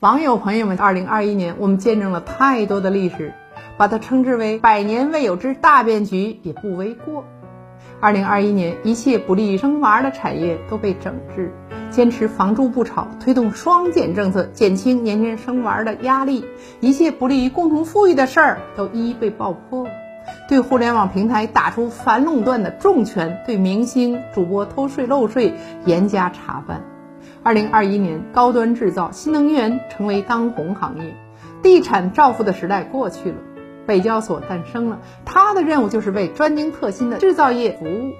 网友朋友们，二零二一年我们见证了太多的历史，把它称之为百年未有之大变局也不为过。二零二一年，一切不利于生娃的产业都被整治，坚持房住不炒，推动双减政策，减轻年轻人生娃的压力，一切不利于共同富裕的事儿都一一被爆破。对互联网平台打出反垄断的重拳，对明星主播偷税漏税严加查办。二零二一年，高端制造、新能源成为当红行业，地产造富的时代过去了，北交所诞生了，它的任务就是为专精特新的制造业服务。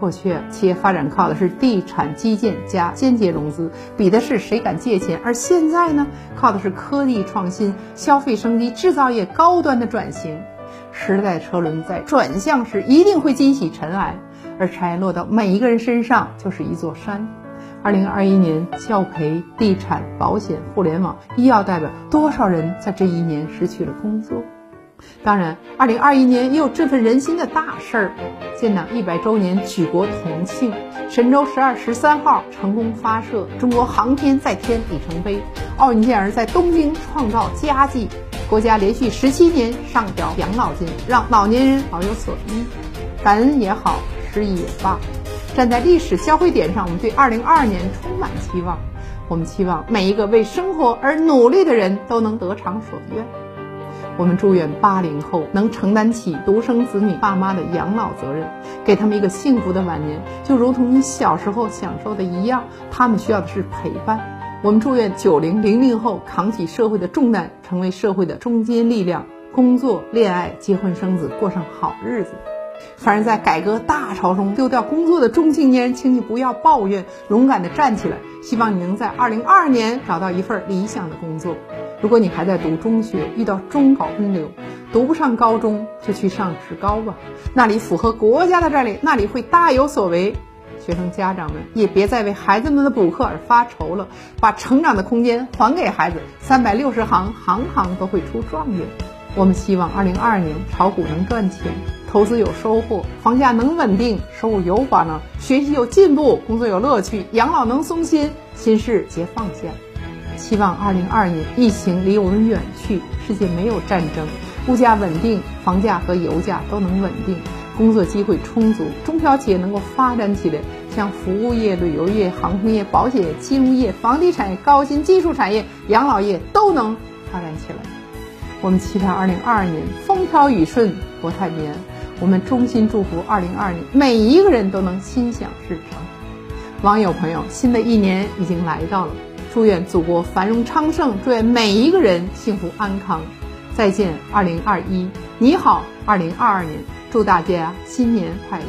过去企业发展靠的是地产基建加间接融资，比的是谁敢借钱；而现在呢，靠的是科技创新、消费升级、制造业高端的转型。时代车轮在转向时一定会激起尘埃，而尘埃落到每一个人身上就是一座山。二零二一年，教培、地产、保险、互联网、医药代表多少人在这一年失去了工作？当然，二零二一年也有振奋人心的大事儿：建党一百周年举国同庆，神舟十二、十三号成功发射，中国航天再添里程碑，奥运健儿在东京创造佳绩，国家连续十七年上调养老金，让老年人老有所依。感恩也好，失意也罢。站在历史交汇点上，我们对二零二二年充满期望。我们期望每一个为生活而努力的人都能得偿所愿。我们祝愿八零后能承担起独生子女爸妈的养老责任，给他们一个幸福的晚年，就如同你小时候享受的一样。他们需要的是陪伴。我们祝愿九零零零后扛起社会的重担，成为社会的中坚力量，工作、恋爱、结婚、生子，过上好日子。凡是在改革大潮中丢掉工作的中青年，请你不要抱怨，勇敢地站起来。希望你能在二零二二年找到一份理想的工作。如果你还在读中学，遇到中考分流，读不上高中，就去上职高吧，那里符合国家的战略，那里会大有所为。学生家长们也别再为孩子们的补课而发愁了，把成长的空间还给孩子，三百六十行，行行都会出状元。我们希望二零二二年炒股能赚钱，投资有收获，房价能稳定，收入有保障，学习有进步，工作有乐趣，养老能松心，心事皆放下。希望二零二二年疫情离我们远去，世界没有战争，物价稳定，房价和油价都能稳定，工作机会充足，中小企业能够发展起来，像服务业、旅游业、航空业、保险业、金融业、房地产业、高新技术产业、养老业都能发展起来。我们期盼二零二二年风调雨顺，国泰民安。我们衷心祝福二零二二年每一个人都能心想事成。网友朋友，新的一年已经来到了，祝愿祖国繁荣昌盛，祝愿每一个人幸福安康。再见，二零二一，你好，二零二二年，祝大家新年快乐。